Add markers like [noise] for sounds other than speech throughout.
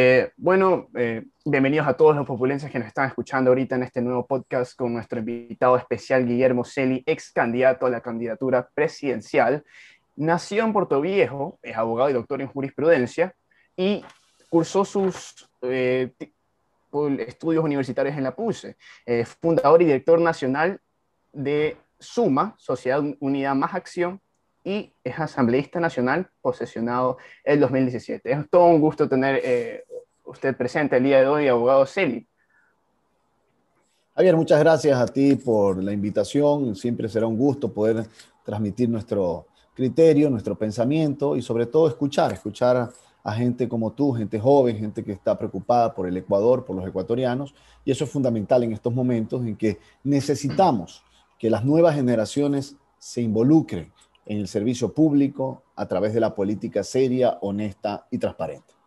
Eh, bueno, eh, bienvenidos a todos los populenses que nos están escuchando ahorita en este nuevo podcast con nuestro invitado especial Guillermo Celi, ex candidato a la candidatura presidencial. Nació en Puerto Viejo, es abogado y doctor en jurisprudencia y cursó sus eh, estudios universitarios en la PUSE. fundador y director nacional de SUMA, Sociedad Unida Más Acción, y es asambleísta nacional posesionado el 2017. Es todo un gusto tener usted presente el día de hoy, abogado Celi. Javier, muchas gracias a ti por la invitación. Siempre será un gusto poder transmitir nuestro criterio, nuestro pensamiento y sobre todo escuchar, escuchar a gente como tú, gente joven, gente que está preocupada por el Ecuador, por los ecuatorianos. Y eso es fundamental en estos momentos en que necesitamos que las nuevas generaciones se involucren en el servicio público a través de la política seria, honesta y transparente.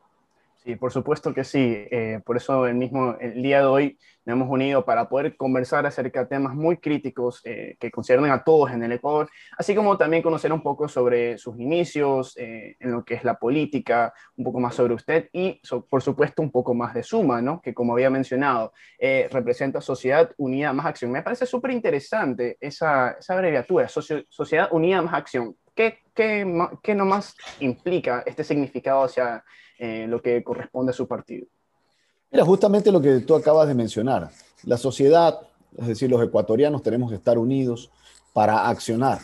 Sí, por supuesto que sí. Eh, por eso el mismo el día de hoy nos hemos unido para poder conversar acerca de temas muy críticos eh, que conciernen a todos en el Ecuador, así como también conocer un poco sobre sus inicios eh, en lo que es la política, un poco más sobre usted y, por supuesto, un poco más de Suma, ¿no? que como había mencionado, representa Sociedad Unida Más Acción. Me parece súper interesante esa, esa abreviatura, Sociedad Unida Más Acción. ¿Qué, qué, qué nomás implica este significado hacia eh, lo que corresponde a su partido. Mira, justamente lo que tú acabas de mencionar. La sociedad, es decir, los ecuatorianos tenemos que estar unidos para accionar.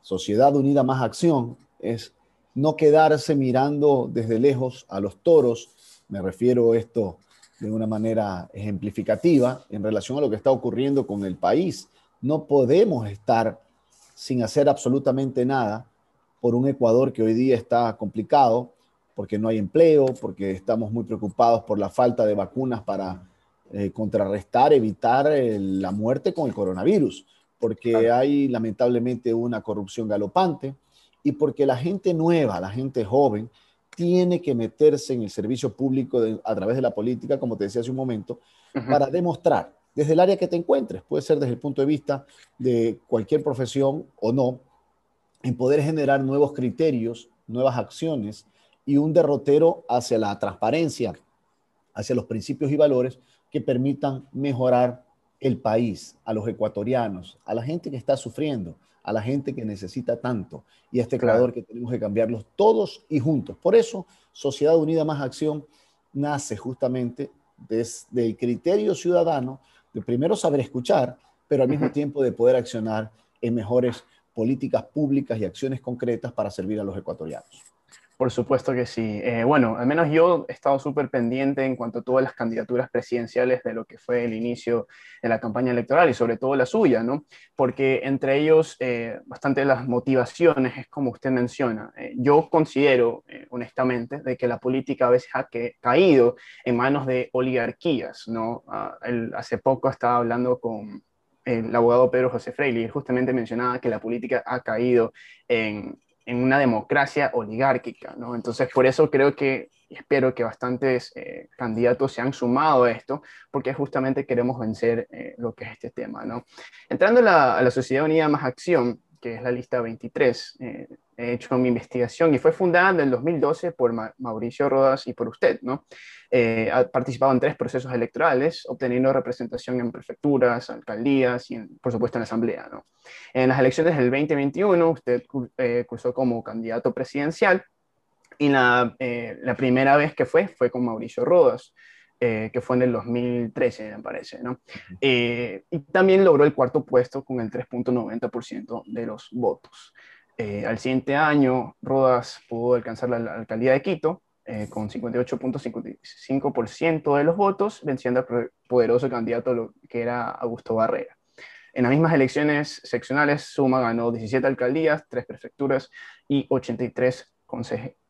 Sociedad unida más acción es no quedarse mirando desde lejos a los toros. Me refiero a esto de una manera ejemplificativa en relación a lo que está ocurriendo con el país. No podemos estar sin hacer absolutamente nada por un Ecuador que hoy día está complicado, porque no hay empleo, porque estamos muy preocupados por la falta de vacunas para eh, contrarrestar, evitar eh, la muerte con el coronavirus, porque hay lamentablemente una corrupción galopante y porque la gente nueva, la gente joven, tiene que meterse en el servicio público a través de la política, como te decía hace un momento, para demostrar desde el área que te encuentres, puede ser desde el punto de vista de cualquier profesión o no, en poder generar nuevos criterios, nuevas acciones y un derrotero hacia la transparencia, hacia los principios y valores que permitan mejorar el país, a los ecuatorianos, a la gente que está sufriendo, a la gente que necesita tanto y a este creador que tenemos que cambiarlos todos y juntos. Por eso, Sociedad Unida Más Acción nace justamente desde el criterio ciudadano de primero saber escuchar, pero al mismo tiempo de poder accionar en mejores políticas públicas y acciones concretas para servir a los ecuatorianos. Por supuesto que sí. Eh, bueno, al menos yo he estado súper pendiente en cuanto a todas las candidaturas presidenciales de lo que fue el inicio de la campaña electoral y sobre todo la suya, ¿no? Porque entre ellos, eh, bastante las motivaciones es como usted menciona. Eh, yo considero, honestamente, de que la política a veces ha caído en manos de oligarquías, ¿no? Ah, hace poco estaba hablando con el abogado Pedro José Freire y justamente mencionaba que la política ha caído en en una democracia oligárquica, ¿no? Entonces, por eso creo que, espero que bastantes eh, candidatos se han sumado a esto, porque justamente queremos vencer eh, lo que es este tema, ¿no? Entrando a la, Sociedad Unida Más Acción, que es la lista 23, eh, he hecho mi investigación y fue fundada en el 2012 por Mauricio Rodas y por usted, ¿no? Eh, ha participado en tres procesos electorales, obteniendo representación en prefecturas, alcaldías y, por supuesto, en la Asamblea, ¿no? En las elecciones del 2021, usted eh, cursó como candidato presidencial y la, la, primera vez que fue fue con Mauricio Rodas. que fue en el 2013, me parece, ¿no? y también logró el cuarto puesto con el 3.90% de los votos. Eh, al siguiente año, Rodas pudo alcanzar la, alcaldía de Quito eh, con 58.55% de los votos, venciendo al poderoso candidato que era Augusto Barrera. En las mismas elecciones seccionales, Suma ganó 17 alcaldías, 3 prefecturas y 83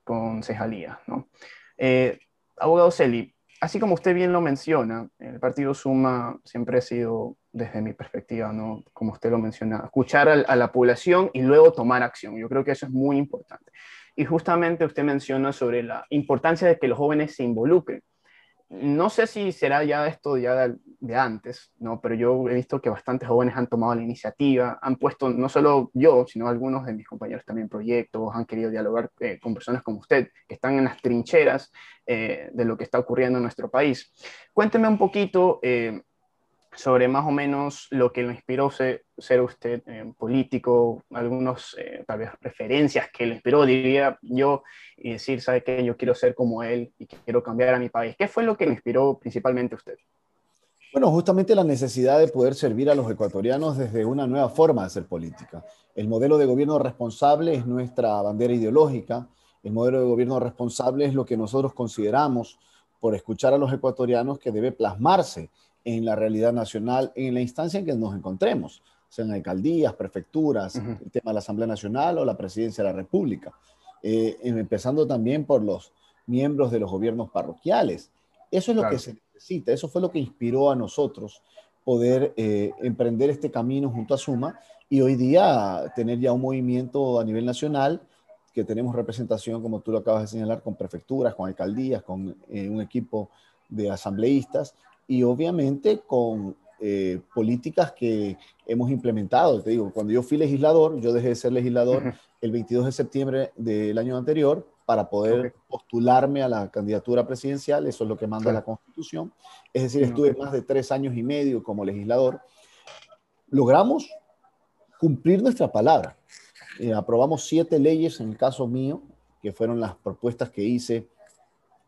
concejalías. ¿no? Eh, abogado Celi, así como usted bien lo menciona, el partido Suma siempre ha sido, desde mi perspectiva, ¿no? como usted lo menciona, escuchar a, la población y luego tomar acción. Yo creo que eso es muy importante. Y justamente usted menciona sobre la importancia de que los jóvenes se involucren. no sé si será ya esto ya de, antes, ¿no? pero yo he visto que bastantes jóvenes han tomado la iniciativa, han puesto, no solo yo, sino algunos de mis compañeros también proyectos, han querido dialogar eh, con personas como usted, que están en las trincheras eh, de lo que está ocurriendo en nuestro país. Cuénteme un poquito eh, sobre más o menos lo que lo inspiró ser, ser usted eh, político, algunos eh, tal vez referencias que le inspiró, diría yo, y decir, ¿sabe qué? Yo quiero ser como él y quiero cambiar a mi país. ¿Qué fue lo que le inspiró principalmente usted? Bueno, justamente la necesidad de poder servir a los ecuatorianos desde una nueva forma de hacer política. El modelo de gobierno responsable es nuestra bandera ideológica. El modelo de gobierno responsable es lo que nosotros consideramos, por escuchar a los ecuatorianos, que debe plasmarse en la realidad nacional, en la instancia en que nos encontremos, sean alcaldías, prefecturas, el tema de la Asamblea Nacional o la Presidencia de la República, eh, empezando también por los miembros de los gobiernos parroquiales. Eso es lo que se necesita, eso fue lo que inspiró a nosotros poder eh, emprender este camino junto a Suma y hoy día tener ya un movimiento a nivel nacional que tenemos representación, como tú lo acabas de señalar, con prefecturas, con alcaldías, con eh, un equipo de asambleístas y obviamente con eh, políticas que hemos implementado. Te digo, cuando yo fui legislador, yo dejé de ser legislador el 22 de septiembre del año anterior para poder postularme a la candidatura presidencial, eso es lo que manda la Constitución. Es decir, estuve más de tres años y medio como legislador. Logramos cumplir nuestra palabra. Eh, aprobamos siete leyes en el caso mío, que fueron las propuestas que hice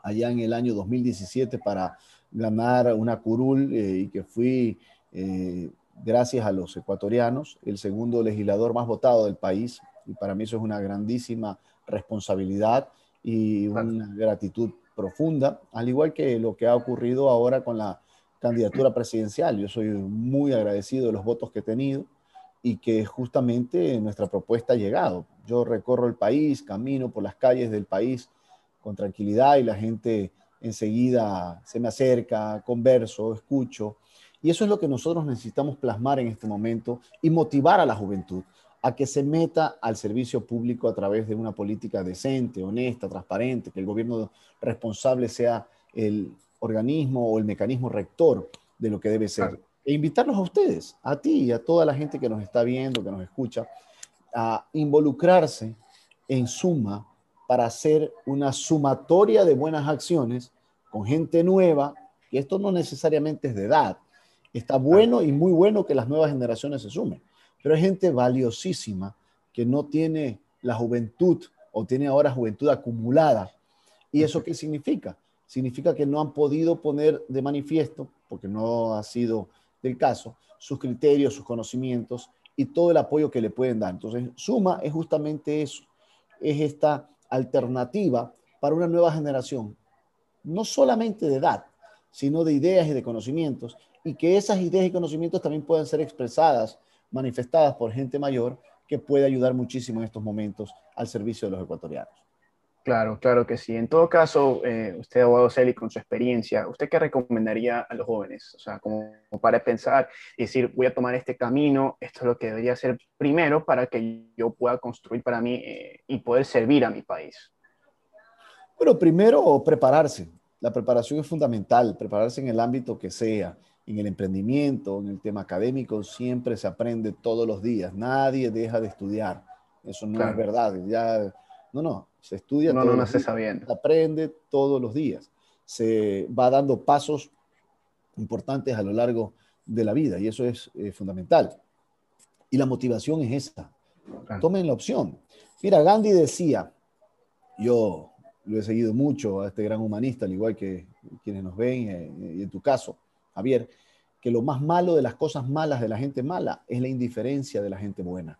allá en el año 2017 para ganar una curul eh, y que fui, eh, gracias a los ecuatorianos, el segundo legislador más votado del país. Y para mí eso es una grandísima responsabilidad y una gratitud profunda, al igual que lo que ha ocurrido ahora con la candidatura presidencial. Yo soy muy agradecido de los votos que he tenido y que justamente nuestra propuesta ha llegado. Yo recorro el país, camino por las calles del país con tranquilidad y la gente enseguida se me acerca, converso, escucho. Y eso es lo que nosotros necesitamos plasmar en este momento y motivar a la juventud a que se meta al servicio público a través de una política decente, honesta, transparente, que el gobierno responsable sea el organismo o el mecanismo rector de lo que debe ser. E invitarlos a ustedes, a ti y a toda la gente que nos está viendo, que nos escucha, a involucrarse en suma para hacer una sumatoria de buenas acciones con gente nueva, y esto no necesariamente es de edad. Está bueno y muy bueno que las nuevas generaciones se sumen, pero hay gente valiosísima que no tiene la juventud o tiene ahora juventud acumulada. ¿Y eso qué significa? Significa que no han podido poner de manifiesto, porque no ha sido del caso, sus criterios, sus conocimientos y todo el apoyo que le pueden dar. Entonces, Suma es justamente eso, es esta alternativa para una nueva generación, no solamente de edad, sino de ideas y de conocimientos, y que esas ideas y conocimientos también puedan ser expresadas, manifestadas por gente mayor, que puede ayudar muchísimo en estos momentos al servicio de los ecuatorianos. Claro, claro que sí. En todo caso, eh, usted, abogado Celi, con su experiencia, ¿usted qué recomendaría a los jóvenes? O sea, como, para pensar y decir, voy a tomar este camino, esto es lo que debería hacer primero para que yo pueda construir para mí eh, y poder servir a mi país. Bueno, primero prepararse. La preparación es fundamental, prepararse en el ámbito que sea, en el emprendimiento, en el tema académico, siempre se aprende todos los días. Nadie deja de estudiar. Eso no es verdad. Ya, no, no, se estudia no, no, se sabiendo. Se aprende todos los días. Se va dando pasos importantes a lo largo de la vida y eso es eh, fundamental. Y la motivación es esta. Tomen la opción. Mira, Gandhi decía, yo lo he seguido mucho a este gran humanista, al igual que quienes nos ven, eh, y en tu caso, Javier, que lo más malo de las cosas malas de la gente mala es la indiferencia de la gente buena.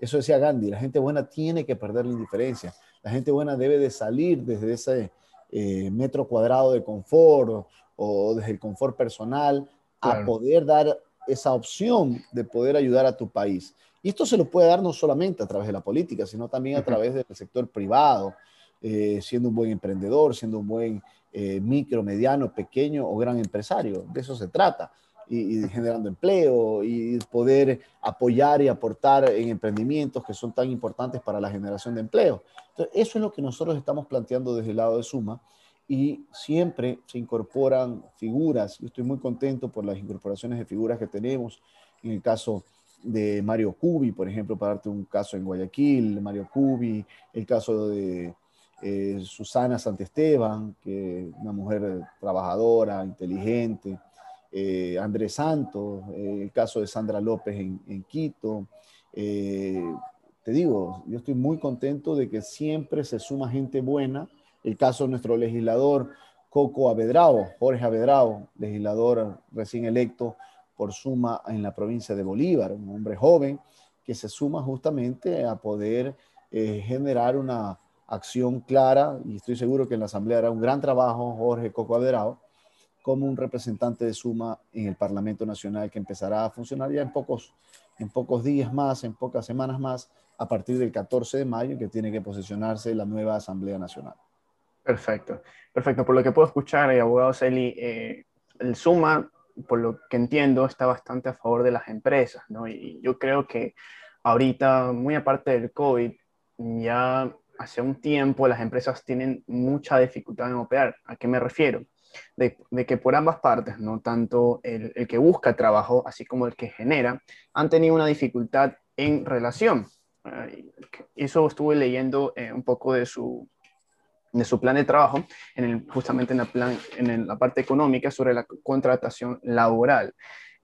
Eso decía Gandhi, la gente buena tiene que perder la indiferencia. La gente buena debe de salir desde ese eh, metro cuadrado de confort o, desde el confort personal a poder dar esa opción de poder ayudar a tu país. Y esto se lo puede dar no solamente a través de la política, sino también a través del sector privado, eh, siendo un buen emprendedor, siendo un buen eh, micro, mediano, pequeño o gran empresario. De eso se trata y, generando empleo y poder apoyar y aportar en emprendimientos que son tan importantes para la generación de empleo. Entonces, eso es lo que nosotros estamos planteando desde el lado de Suma y siempre se incorporan figuras. Yo estoy muy contento por las incorporaciones de figuras que tenemos. En el caso de Mario Cubi, por ejemplo, para darte un caso en Guayaquil, Mario Cubi, el caso de eh, Susana Santesteban, que es una mujer trabajadora, inteligente, eh, Andrés Santos, eh, el caso de Sandra López en, Quito. te digo, yo estoy muy contento de que siempre se suma gente buena. El caso de nuestro legislador Coco Abedrao, Jorge Abedrao, legislador recién electo por suma en la provincia de Bolívar, un hombre joven que se suma justamente a poder generar una acción clara y estoy seguro que en la Asamblea hará un gran trabajo Jorge Coco Aderao como un representante de Suma en el Parlamento Nacional que empezará a funcionar ya en pocos, en pocos días más, en pocas semanas más, a partir del 14 de mayo, que tiene que posicionarse la nueva Asamblea Nacional. Perfecto, perfecto. Por lo que puedo escuchar, eh, abogado Celi, eh, el Suma, por lo que entiendo, está bastante a favor de las empresas, ¿no? Y yo creo que ahorita, muy aparte del COVID, ya hace un tiempo las empresas tienen mucha dificultad en operar. ¿A qué me refiero? De, que por ambas partes, no tanto el, que busca trabajo, así como el que genera, han tenido una dificultad en relación. eso estuve leyendo eh, un poco de su, de su plan de trabajo, en el, justamente en la, plan, en la parte económica sobre la contratación laboral.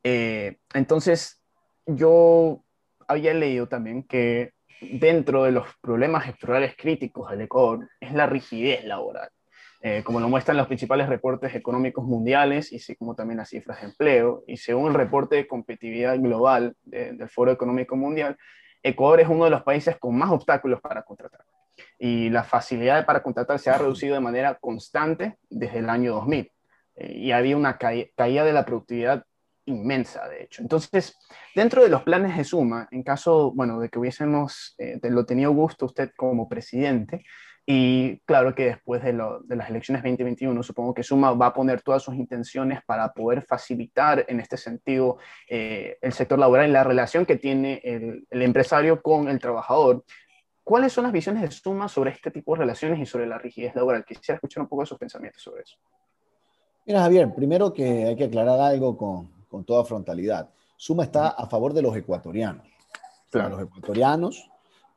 Eh, entonces, yo había leído también que dentro de los problemas estructurales críticos del Ecuador es la rigidez laboral. Eh, como lo muestran los principales reportes económicos mundiales y como también las cifras de empleo. Y según el reporte de competitividad global del Foro Económico Mundial, Ecuador es uno de los países con más obstáculos para contratar. Y la facilidad para contratar se ha reducido de manera constante desde el año 2000. Eh, y había una caída de la productividad inmensa, de hecho. Entonces, dentro de los planes de Suma, en caso, bueno, de que hubiésemos, eh, lo tenido gusto usted como presidente, y claro que después de, las elecciones 2021, supongo que Suma va a poner todas sus intenciones para poder facilitar en este sentido eh, el sector laboral y la relación que tiene el, el empresario con el trabajador. ¿Cuáles son las visiones de Suma sobre este tipo de relaciones y sobre la rigidez laboral? Quisiera escuchar un poco de sus pensamientos sobre eso. Mira, Javier, primero que hay que aclarar algo con, con toda frontalidad. Suma está a favor de los ecuatorianos. De los ecuatorianos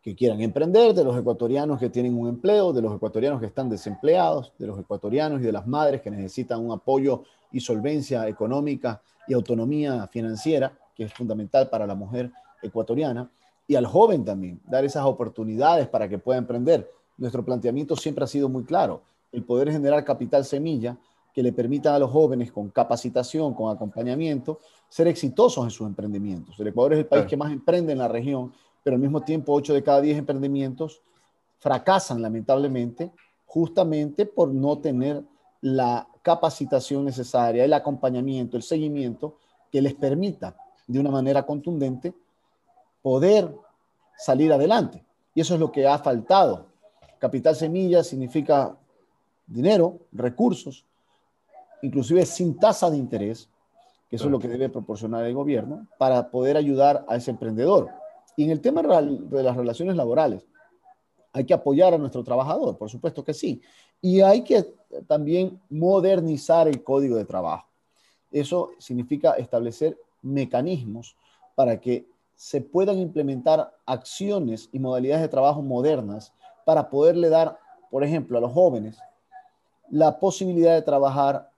que quieran emprender, de los ecuatorianos que tienen un empleo, de los ecuatorianos que están desempleados, de los ecuatorianos y de las madres que necesitan un apoyo y solvencia económica y autonomía financiera, que es fundamental para la mujer ecuatoriana, y al joven también, dar esas oportunidades para que pueda emprender. Nuestro planteamiento siempre ha sido muy claro, el poder generar capital semilla que le permitan a los jóvenes con capacitación, con acompañamiento, ser exitosos en sus emprendimientos. El Ecuador es el país que más emprende en la región, pero al mismo tiempo 8 de cada 10 emprendimientos fracasan lamentablemente justamente por no tener la capacitación necesaria, el acompañamiento, el seguimiento que les permita de una manera contundente poder salir adelante. Y eso es lo que ha faltado. Capital semilla significa dinero, recursos, inclusive sin tasa de interés, que eso es lo que debe proporcionar el gobierno, para poder ayudar a ese emprendedor. Y en el tema de las relaciones laborales, hay que apoyar a nuestro trabajador, por supuesto que sí. Y hay que también modernizar el código de trabajo. Eso significa establecer mecanismos para que se puedan implementar acciones y modalidades de trabajo modernas para poderle dar, por ejemplo, a los jóvenes la posibilidad de trabajar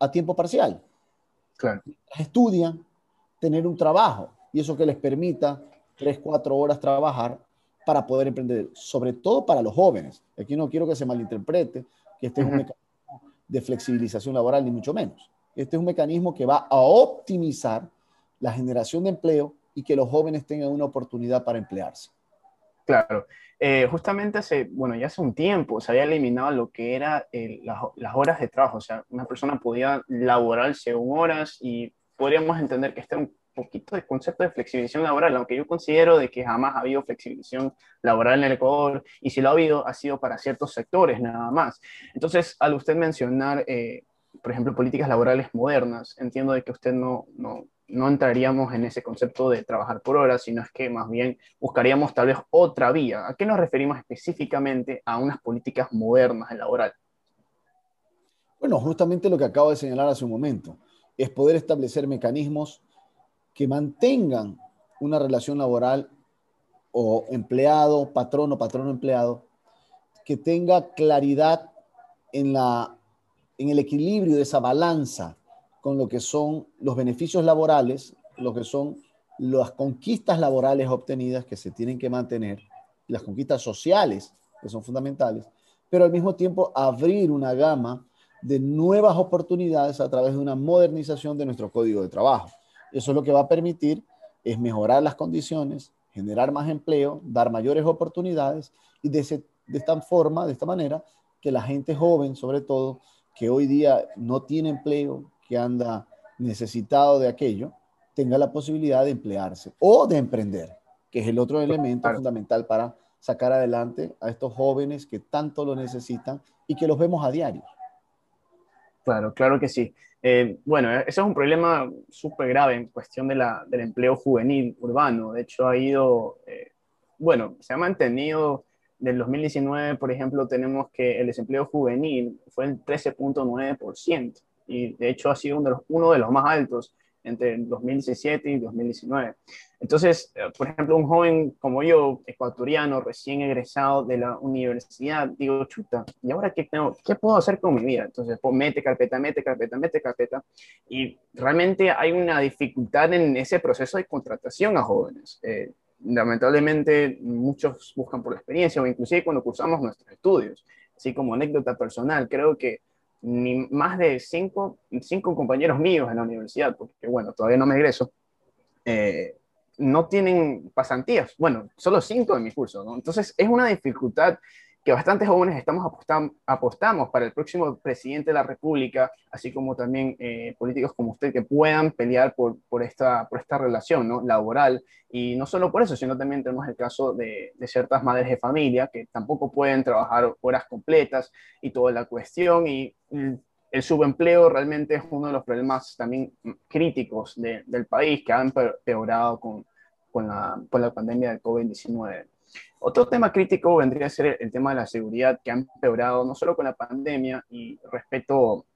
a tiempo parcial. Claro. Estudian tener un trabajo y eso que les permita tres, cuatro horas trabajar para poder emprender, sobre todo para los jóvenes. Aquí no quiero que se malinterprete que este es un mecanismo de flexibilización laboral, ni mucho menos. Este es un mecanismo que va a optimizar la generación de empleo y que los jóvenes tengan una oportunidad para emplearse. Claro, eh, justamente hace, bueno, ya hace un tiempo se había eliminado lo que era las, horas de trabajo, o sea, una persona podía laborar según horas y podríamos entender que este era un poquito de concepto de flexibilización laboral, aunque yo considero de que jamás ha habido flexibilización laboral en el Ecuador y si lo ha habido ha sido para ciertos sectores nada más. Entonces, al usted mencionar, eh, por ejemplo, políticas laborales modernas, entiendo de que usted no, no, no entraríamos en ese concepto de trabajar por horas, sino es que más bien buscaríamos tal vez otra vía. ¿A qué nos referimos específicamente a unas políticas modernas en laboral? Bueno, justamente lo que acabo de señalar hace un momento, es poder establecer mecanismos que mantengan una relación laboral o empleado, patrono, patrono, empleado, que tenga claridad en, la, en el equilibrio de esa balanza con lo que son los beneficios laborales, lo que son las conquistas laborales obtenidas que se tienen que mantener, las conquistas sociales que son fundamentales, pero al mismo tiempo abrir una gama de nuevas oportunidades a través de una modernización de nuestro código de trabajo. Eso es lo que va a permitir es mejorar las condiciones, generar más empleo, dar mayores oportunidades y de, de esta forma, de esta manera, que la gente joven, sobre todo, que hoy día no tiene empleo, que anda necesitado de aquello, tenga la posibilidad de emplearse o de emprender, que es el otro elemento fundamental para sacar adelante a estos jóvenes que tanto lo necesitan y que los vemos a diario. Claro, claro que sí. Eh, bueno, ese es un problema súper grave en cuestión de la, del empleo juvenil urbano. De hecho, ha ido, eh, bueno, se ha mantenido del 2019, por ejemplo, tenemos que el desempleo juvenil fue el 13.9% y de hecho ha sido uno de los, uno de los más altos entre 2017 y 2019. Entonces, eh, por ejemplo, un joven como yo, ecuatoriano, recién egresado de la universidad, digo, chuta, ¿y ahora qué, tengo, qué puedo hacer con mi vida? Entonces, pues, mete carpeta, mete carpeta, mete carpeta. Y realmente hay una dificultad en ese proceso de contratación a jóvenes. Eh, lamentablemente, muchos buscan por la experiencia o inclusive cuando cursamos nuestros estudios. Así como anécdota personal, creo que ni más de cinco, cinco compañeros míos en la universidad, porque bueno, todavía no me egreso, eh, no tienen pasantías. Bueno, solo cinco en mi curso, ¿no? Entonces es una dificultad que bastantes jóvenes estamos apostamos para el próximo presidente de la República, así como también eh, políticos como usted que puedan pelear por, por, esta, por esta relación ¿no? laboral. Y no solo por eso, sino también tenemos el caso de, de, ciertas madres de familia que tampoco pueden trabajar horas completas y toda la cuestión. Y el subempleo realmente es uno de los problemas también críticos del país que han empeorado con, con, la, con la pandemia del COVID-19. Otro tema crítico vendría a ser el tema de la seguridad, que ha empeorado no solo con la pandemia y respeto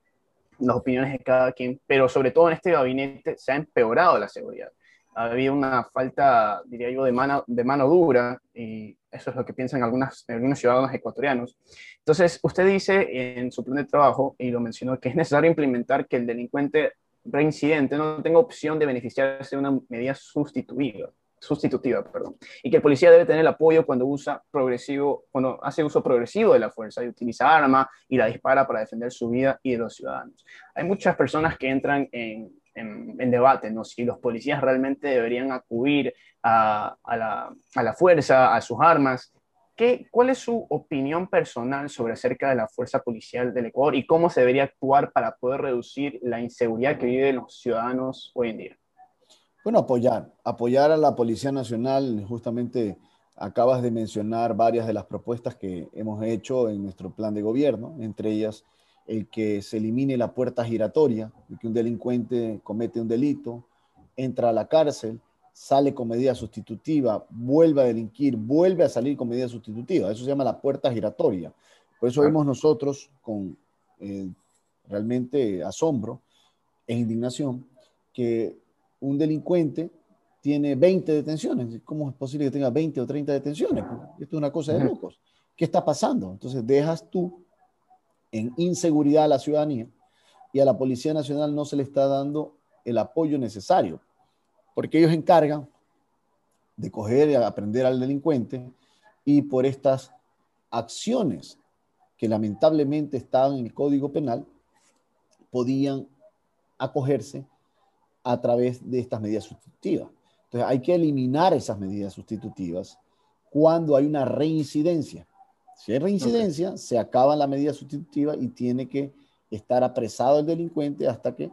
las opiniones de cada quien, pero sobre todo en este gabinete se ha empeorado la seguridad. Ha habido una falta, diría yo, de mano, de mano dura, y eso es lo que piensan algunas, algunos ciudadanos ecuatorianos. Entonces, usted dice en su plan de trabajo, y lo mencionó, que es necesario implementar que el delincuente reincidente no tenga opción de beneficiarse de una medida sustituida sustitutiva, perdón, y que el policía debe tener el apoyo cuando usa progresivo, cuando hace uso progresivo de la fuerza y utiliza arma y la dispara para defender su vida y de los ciudadanos. Hay muchas personas que entran en, en, debate, ¿no? Si los policías realmente deberían acudir a, a, la, a la, fuerza, a sus armas. ¿Qué, ¿Cuál es su opinión personal sobre acerca de la fuerza policial del Ecuador y cómo se debería actuar para poder reducir la inseguridad que viven los ciudadanos hoy en día? Bueno, apoyar, apoyar a la Policía Nacional, justamente acabas de mencionar varias de las propuestas que hemos hecho en nuestro plan de gobierno, entre ellas el que se elimine la puerta giratoria, de que un delincuente comete un delito, entra a la cárcel, sale con medida sustitutiva, vuelve a delinquir, vuelve a salir con medida sustitutiva. Eso se llama la puerta giratoria. Por eso vemos nosotros con eh, realmente asombro e indignación que un delincuente tiene 20 detenciones. ¿Cómo es posible que tenga 20 o 30 detenciones? Esto es una cosa de locos. ¿Qué está pasando? Entonces dejas tú en inseguridad a la ciudadanía y a la Policía Nacional no se le está dando el apoyo necesario, porque ellos encargan de coger y aprender al delincuente y por estas acciones que lamentablemente estaban en el Código Penal, podían acogerse a través de estas medidas sustitutivas. Entonces hay que eliminar esas medidas sustitutivas cuando hay una reincidencia. Si hay reincidencia, se acaba la medida sustitutiva y tiene que estar apresado el delincuente hasta que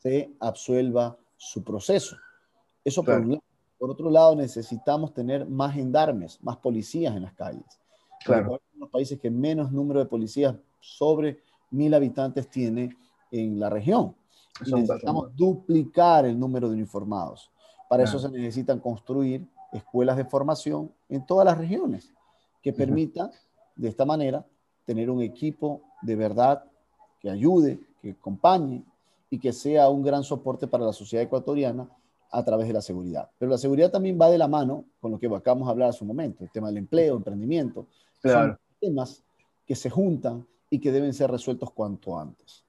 se absuelva su proceso. Eso por un lado. Por otro lado, necesitamos tener más gendarmes, más policías en las calles. Claro. Los países que menos número de policías sobre mil habitantes tiene en la región necesitamos duplicar el número de uniformados. Para eso se necesitan construir escuelas de formación en todas las regiones que permitan de esta manera tener un equipo de verdad que ayude, que acompañe y que sea un gran soporte para la sociedad ecuatoriana a través de la seguridad. Pero la seguridad también va de la mano con lo que acabamos de hablar hace un momento, el tema del empleo, emprendimiento. Son temas que se juntan y que deben ser resueltos cuanto antes.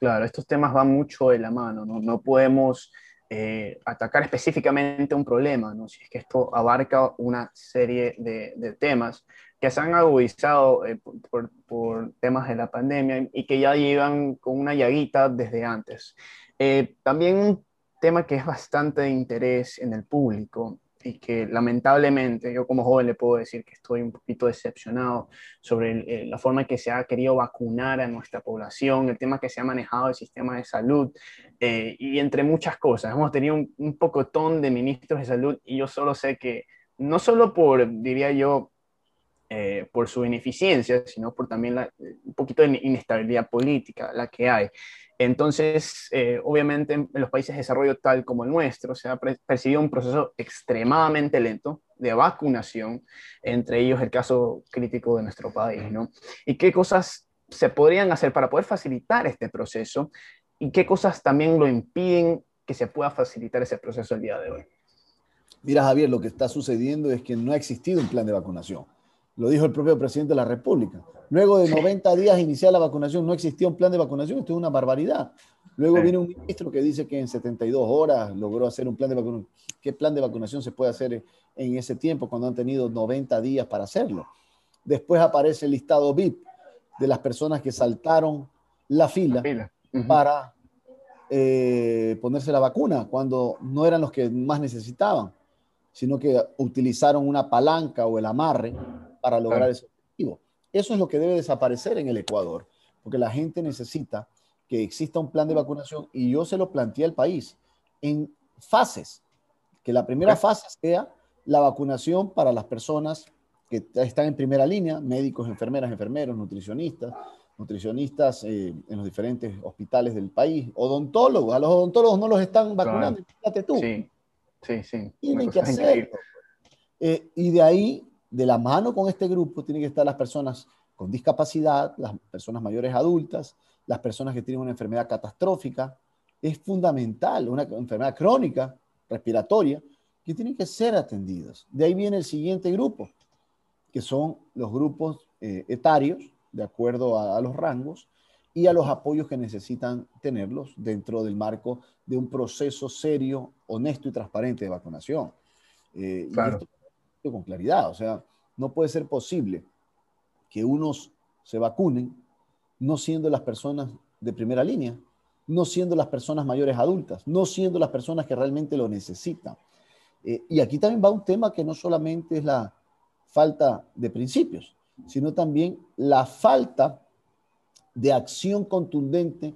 Claro, estos temas van mucho de la mano, no, no podemos eh, atacar específicamente un problema, ¿no? si es que esto abarca una serie de, de temas que se han agudizado eh, por, por, temas de la pandemia y que ya llevan con una llaguita desde antes. Eh, también un tema que es bastante de interés en el público y que lamentablemente yo como joven le puedo decir que estoy un poquito decepcionado sobre la forma en que se ha querido vacunar a nuestra población, el tema que se ha manejado el sistema de salud eh, y entre muchas cosas. Hemos tenido un, un pocotón de ministros de salud y yo solo sé que no solo por, diría yo, eh, por su ineficiencia, sino por también la, un poquito de inestabilidad política la que hay. Entonces, eh, obviamente, en, los países de desarrollo tal como el nuestro, se ha percibido un proceso extremadamente lento de vacunación, entre ellos el caso crítico de nuestro país, ¿no? ¿Y qué cosas se podrían hacer para poder facilitar este proceso? ¿Y qué cosas también lo impiden que se pueda facilitar ese proceso el día de hoy? Mira, Javier, lo que está sucediendo es que no ha existido un plan de vacunación. Lo dijo el propio presidente de la República. Luego de 90 días iniciar la vacunación, no existía un plan de vacunación. Esto es una barbaridad. Luego viene un ministro que dice que en 72 horas logró hacer un plan de vacunación. ¿Qué plan de vacunación se puede hacer en ese tiempo cuando han tenido 90 días para hacerlo? Después aparece el listado VIP de las personas que saltaron la fila, para eh, ponerse la vacuna cuando no eran los que más necesitaban, sino que utilizaron una palanca o el amarre para lograr ese objetivo. Eso es lo que debe desaparecer en el Ecuador, porque la gente necesita que exista un plan de vacunación y yo se lo planteé al país en fases, que la primera fase sea la vacunación para las personas que están en primera línea, médicos, enfermeras, enfermeros, nutricionistas, nutricionistas eh, en los diferentes hospitales del país, odontólogos, a los odontólogos no los están vacunando, fíjate tú. Sí, sí, sí. Tienen que [laughs] hacerlo. Eh, y de ahí de la mano con este grupo tienen que estar las personas con discapacidad, las personas mayores adultas, las personas que tienen una enfermedad catastrófica. Es fundamental, una enfermedad crónica, respiratoria, que tienen que ser atendidas. De ahí viene el siguiente grupo, que son los grupos eh, etarios, de acuerdo a, los rangos, y a los apoyos que necesitan tenerlos dentro del marco de un proceso serio, honesto y transparente de vacunación. Eh, claro con claridad. O sea, no puede ser posible que unos se vacunen no siendo las personas de primera línea, no siendo las personas mayores adultas, no siendo las personas que realmente lo necesitan. Eh, y aquí también va un tema que no solamente es la falta de principios, sino también la falta de acción contundente